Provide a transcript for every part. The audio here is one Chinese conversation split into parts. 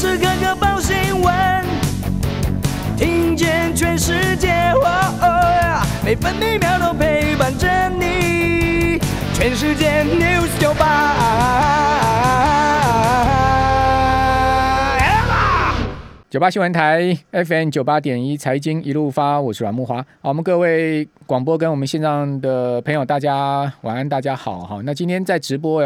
时刻刻报新闻，听见全世界，每分每秒都陪伴着你。全世界 News 九八。九八新闻台 FM 九八点一财经一路发，我是阮木华。好，我们各位广播跟我们线上的朋友，大家晚安，大家好哈。那今天在直播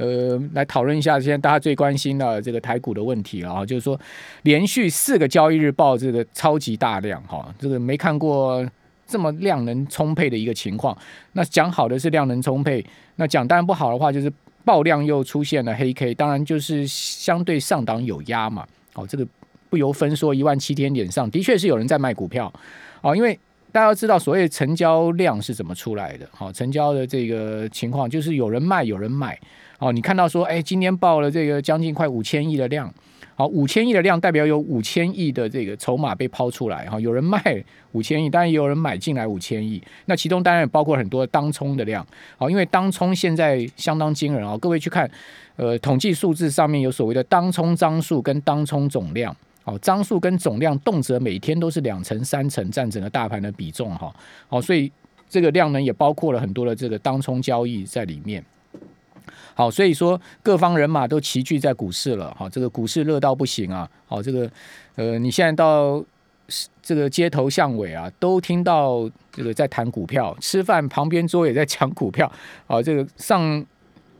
呃来讨论一下现在大家最关心的这个台股的问题啊，就是说连续四个交易日报这个超级大量哈，这个没看过这么量能充沛的一个情况。那讲好的是量能充沛，那讲当然不好的话就是爆量又出现了黑 K，当然就是相对上档有压嘛。好，这个。不由分说，一万七千点上的确是有人在卖股票，哦，因为大家要知道，所谓成交量是怎么出来的，好，成交的这个情况就是有人卖，有人买，哦，你看到说，哎，今天报了这个将近快五千亿的量，好，五千亿的量代表有五千亿的这个筹码被抛出来，哈，有人卖五千亿，当然也有人买进来五千亿，那其中当然也包括很多当冲的量，好，因为当冲现在相当惊人啊，各位去看，呃，统计数字上面有所谓的当冲张数跟当冲总量。哦，张数跟总量动辄每天都是两成三成占整个大盘的比重哈，好，所以这个量呢也包括了很多的这个当冲交易在里面。好，所以说各方人马都齐聚在股市了，好，这个股市热到不行啊，好，这个呃，你现在到这个街头巷尾啊，都听到这个在谈股票，吃饭旁边桌也在讲股票，好，这个上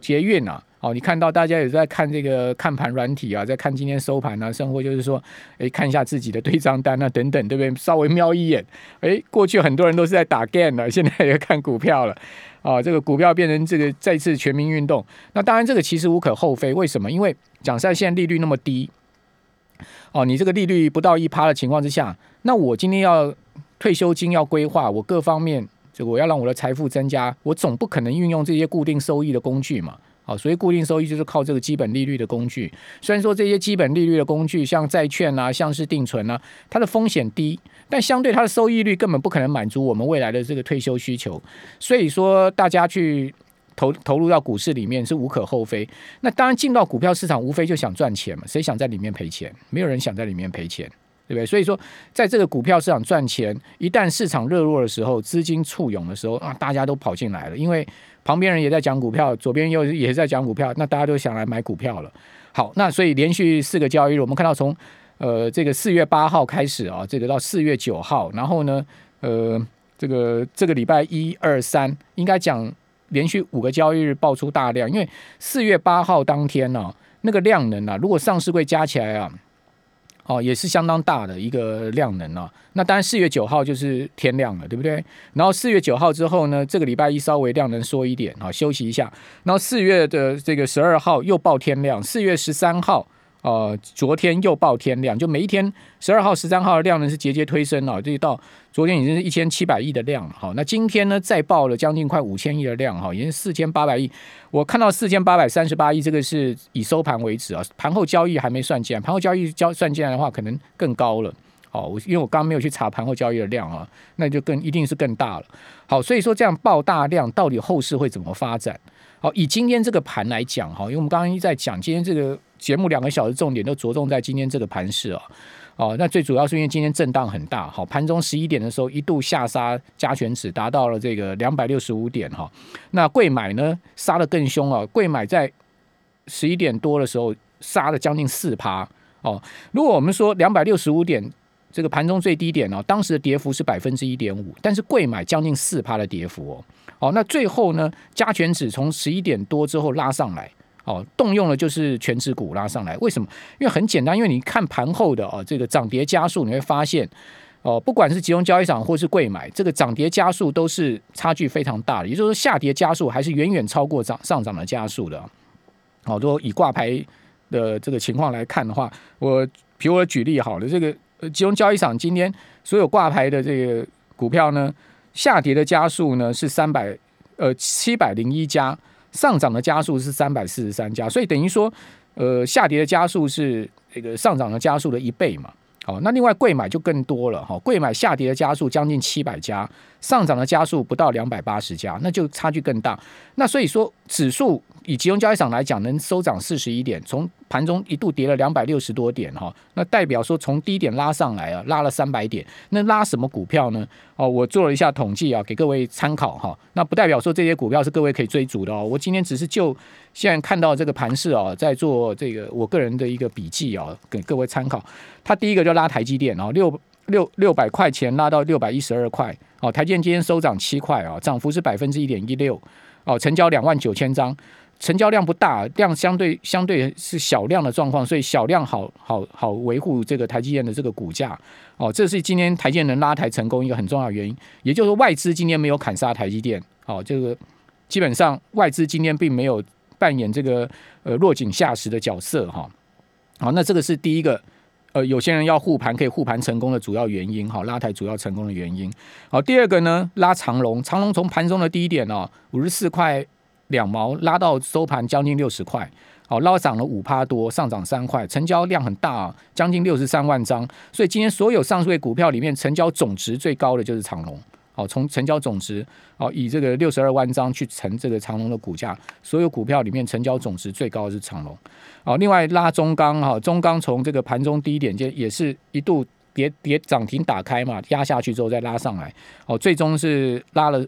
捷运啊。哦，你看到大家也在看这个看盘软体啊，在看今天收盘啊，生活就是说，哎，看一下自己的对账单啊，等等，对不对？稍微瞄一眼，哎，过去很多人都是在打 game 了，现在也看股票了，啊，这个股票变成这个再次全民运动。那当然，这个其实无可厚非。为什么？因为讲在现在利率那么低，哦，你这个利率不到一趴的情况之下，那我今天要退休金要规划，我各方面，这个我要让我的财富增加，我总不可能运用这些固定收益的工具嘛。好，所以固定收益就是靠这个基本利率的工具。虽然说这些基本利率的工具，像债券啊，像是定存啊，它的风险低，但相对它的收益率根本不可能满足我们未来的这个退休需求。所以说，大家去投投入到股市里面是无可厚非。那当然进到股票市场，无非就想赚钱嘛，谁想在里面赔钱？没有人想在里面赔钱。对不对？所以说，在这个股票市场赚钱，一旦市场热络的时候，资金簇涌的时候啊，大家都跑进来了。因为旁边人也在讲股票，左边又也在讲股票，那大家都想来买股票了。好，那所以连续四个交易日，我们看到从呃这个四月八号开始啊，这个到四月九号，然后呢，呃，这个这个礼拜一二三，应该讲连续五个交易日爆出大量，因为四月八号当天呢，那个量能啊，如果上市柜加起来啊。哦，也是相当大的一个量能啊。那当然，四月九号就是天亮了，对不对？然后四月九号之后呢，这个礼拜一稍微量能缩一点啊，休息一下。然后四月的这个十二号又报天亮，四月十三号。呃，昨天又报天量，就每一天十二号、十三号的量呢是节节推升了，这到昨天已经是一千七百亿的量。好，那今天呢再报了将近快五千亿的量，哈，已经四千八百亿。我看到四千八百三十八亿，这个是以收盘为止啊，盘后交易还没算进来，盘后交易交算进来的话，可能更高了。好，我因为我刚刚没有去查盘后交易的量啊，那就更一定是更大了。好，所以说这样报大量，到底后市会怎么发展？好，以今天这个盘来讲哈，因为我们刚刚一在讲今天这个节目两个小时重点都着重在今天这个盘势啊，哦，那最主要是因为今天震荡很大，好，盘中十一点的时候一度下杀加权指达到了这个两百六十五点哈，那贵买呢杀的更凶啊，贵买在十一点多的时候杀了将近四趴哦，如果我们说两百六十五点。这个盘中最低点呢，当时的跌幅是百分之一点五，但是贵买将近四趴的跌幅哦。好，那最后呢，加权指从十一点多之后拉上来，哦，动用了就是全指股拉上来。为什么？因为很简单，因为你看盘后的哦，这个涨跌加速，你会发现哦，不管是集中交易场或是贵买，这个涨跌加速都是差距非常大的，也就是说下跌加速还是远远超过涨上涨的加速的。好多以挂牌的这个情况来看的话，我比如我举例好了，这个。呃，集中交易场今天所有挂牌的这个股票呢，下跌的加速呢是三百呃七百零一家，上涨的加速是三百四十三家，所以等于说，呃，下跌的加速是这个上涨的加速的一倍嘛。好，那另外贵买就更多了哈，贵买下跌的加速将近七百家，上涨的加速不到两百八十家，那就差距更大。那所以说，指数以集中交易场来讲，能收涨四十一点，从盘中一度跌了两百六十多点哈，那代表说从低点拉上来啊，拉了三百点，那拉什么股票呢？哦，我做了一下统计啊，给各位参考哈。那不代表说这些股票是各位可以追逐的哦。我今天只是就现在看到这个盘势啊，在做这个我个人的一个笔记啊，给各位参考。它第一个就拉台积电啊，六六六百块钱拉到六百一十二块，哦，台积电今天收涨七块啊，涨幅是百分之一点一六，哦，成交两万九千张。成交量不大，量相对相对是小量的状况，所以小量好好好维护这个台积电的这个股价哦，这是今天台积电能拉抬成功一个很重要的原因。也就是说，外资今天没有砍杀台积电，哦，这个基本上外资今天并没有扮演这个呃落井下石的角色哈。好，那这个是第一个呃有些人要护盘可以护盘成功的主要原因哈，拉抬主要成功的原因。好，第二个呢，拉长龙，长龙从盘中的低点哦五十四块。两毛拉到收盘将近六十块，好，捞涨了五趴多，上涨三块，成交量很大，将近六十三万张，所以今天所有上述股票里面，成交总值最高的就是长隆，哦，从成交总值，哦，以这个六十二万张去乘这个长隆的股价，所有股票里面成交总值最高的是长隆，哦，另外拉中钢哈，中钢从这个盘中低点就也是一度跌跌涨停打开嘛，压下去之后再拉上来，哦，最终是拉了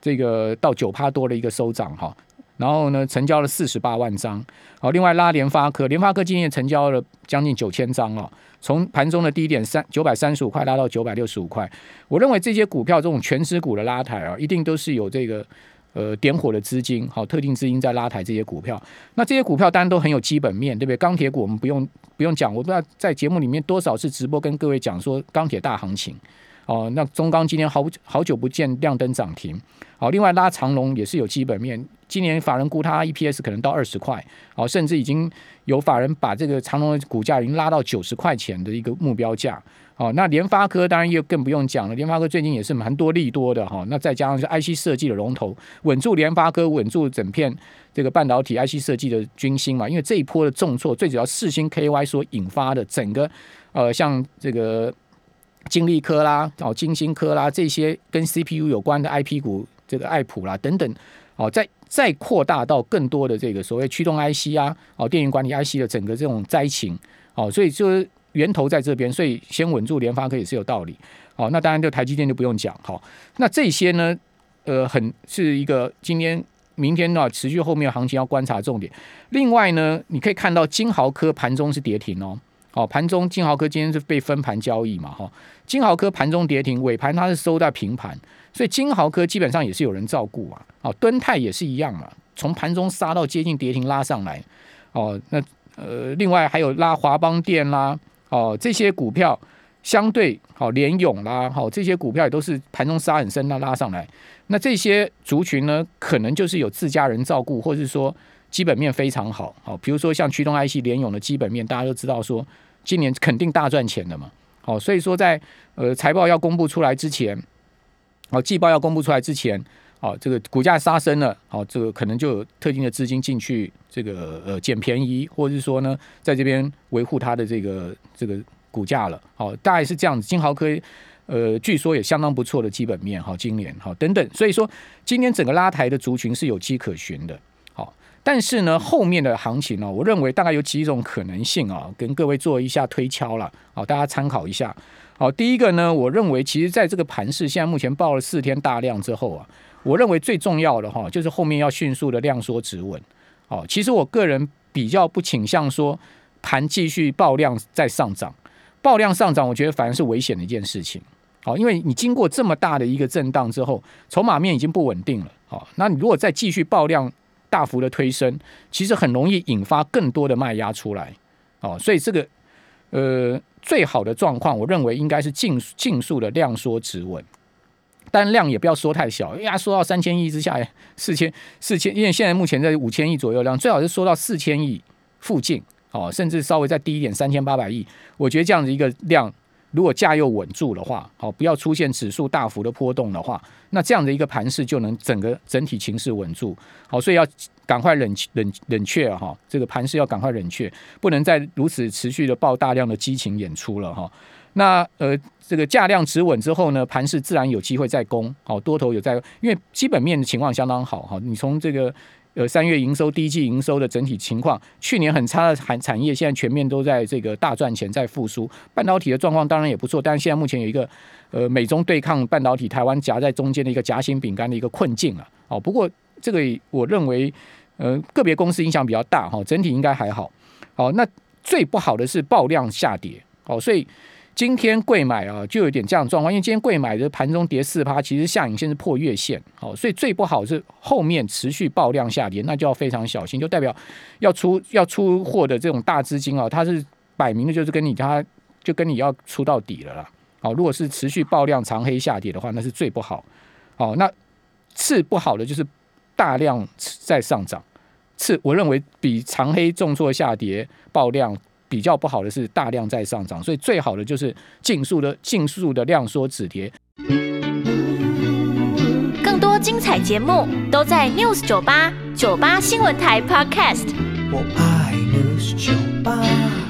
这个到九趴多的一个收涨哈。然后呢，成交了四十八万张。好，另外拉联发科，联发科今天成交了将近九千张哦，从盘中的低点三九百三十五块拉到九百六十五块。我认为这些股票这种全值股的拉抬啊，一定都是有这个呃点火的资金，好，特定资金在拉抬这些股票。那这些股票当然都很有基本面，对不对？钢铁股我们不用不用讲，我不知道在节目里面多少次直播跟各位讲说钢铁大行情。哦，那中钢今天好好久不见亮灯涨停。好，另外拉长龙也是有基本面，今年法人估它 EPS 可能到二十块，哦，甚至已经有法人把这个长龙的股价已经拉到九十块钱的一个目标价。哦，那联发科当然又更不用讲了，联发科最近也是蛮多利多的哈。那再加上是 IC 设计的龙头，稳住联发科，稳住整片这个半导体 IC 设计的军心嘛。因为这一波的重挫，最主要四星 KY 所引发的整个呃，像这个。金利科啦，哦，金星科啦，这些跟 CPU 有关的 IP 股，这个爱普啦等等，哦，在再扩大到更多的这个所谓驱动 IC 啊，哦，电源管理 IC 的整个这种灾情，哦，所以就是源头在这边，所以先稳住联发科也是有道理，哦，那当然就台积电就不用讲，好，那这些呢，呃，很是一个今天、明天呢持续后面行情要观察重点。另外呢，你可以看到金豪科盘中是跌停哦。哦，盘中金豪科今天是被分盘交易嘛？哈，金豪科盘中跌停，尾盘它是收在平盘，所以金豪科基本上也是有人照顾啊。哦，敦泰也是一样嘛，从盘中杀到接近跌停拉上来。哦，那呃，另外还有拉华邦电啦，哦，这些股票相对好联勇啦，好这些股票也都是盘中杀很深，那拉上来。那这些族群呢，可能就是有自家人照顾，或是说。基本面非常好，好，比如说像驱动 IC 联咏的基本面，大家都知道说今年肯定大赚钱的嘛，好，所以说在呃财报要公布出来之前，哦季报要公布出来之前，哦这个股价杀升了，好，这个可能就有特定的资金进去这个呃捡便宜，或者是说呢在这边维护它的这个这个股价了，好，大概是这样子。金豪科呃据说也相当不错的基本面，好，今年好等等，所以说今年整个拉抬的族群是有迹可循的。好但是呢，后面的行情呢，我认为大概有几种可能性啊，跟各位做一下推敲了，好，大家参考一下。好，第一个呢，我认为其实在这个盘市现在目前报了四天大量之后啊，我认为最重要的哈，就是后面要迅速的量缩止稳。好，其实我个人比较不倾向说盘继续爆量再上涨，爆量上涨，我觉得反而是危险的一件事情。好，因为你经过这么大的一个震荡之后，筹码面已经不稳定了。好，那你如果再继续爆量，大幅的推升，其实很容易引发更多的卖压出来，哦，所以这个呃最好的状况，我认为应该是尽尽速的量缩止稳，但量也不要缩太小，呀，缩到三千亿之下，四千四千，因为现在目前在五千亿左右量，最好是缩到四千亿附近，哦，甚至稍微再低一点，三千八百亿，我觉得这样子一个量。如果价又稳住的话，好，不要出现指数大幅的波动的话，那这样的一个盘势就能整个整体情势稳住，好，所以要赶快冷冷冷却哈，这个盘势要赶快冷却，不能再如此持续的爆大量的激情演出了哈。那呃，这个价量止稳之后呢，盘势自然有机会再攻，好，多头有在，因为基本面的情况相当好哈，你从这个。呃三月营收、第一季营收的整体情况。去年很差的产产业，现在全面都在这个大赚钱，在复苏。半导体的状况当然也不错，但是现在目前有一个呃美中对抗半导体，台湾夹在中间的一个夹心饼干的一个困境了。哦，不过这个我认为呃个别公司影响比较大哈，整体应该还好。好，那最不好的是爆量下跌。哦，所以。今天贵买啊，就有点这样状况，因为今天贵买的盘中跌四趴，其实下影线是破月线，好，所以最不好是后面持续爆量下跌，那就要非常小心，就代表要出要出货的这种大资金啊，它是摆明的就是跟你它就跟你要出到底了啦，好，如果是持续爆量长黑下跌的话，那是最不好，好，那次不好的就是大量在上涨，次我认为比长黑重挫下跌爆量。比较不好的是大量在上涨，所以最好的就是尽速的、尽速的量缩止跌。更多精彩节目都在 News 九八九八新闻台 Podcast。我爱 News 九八。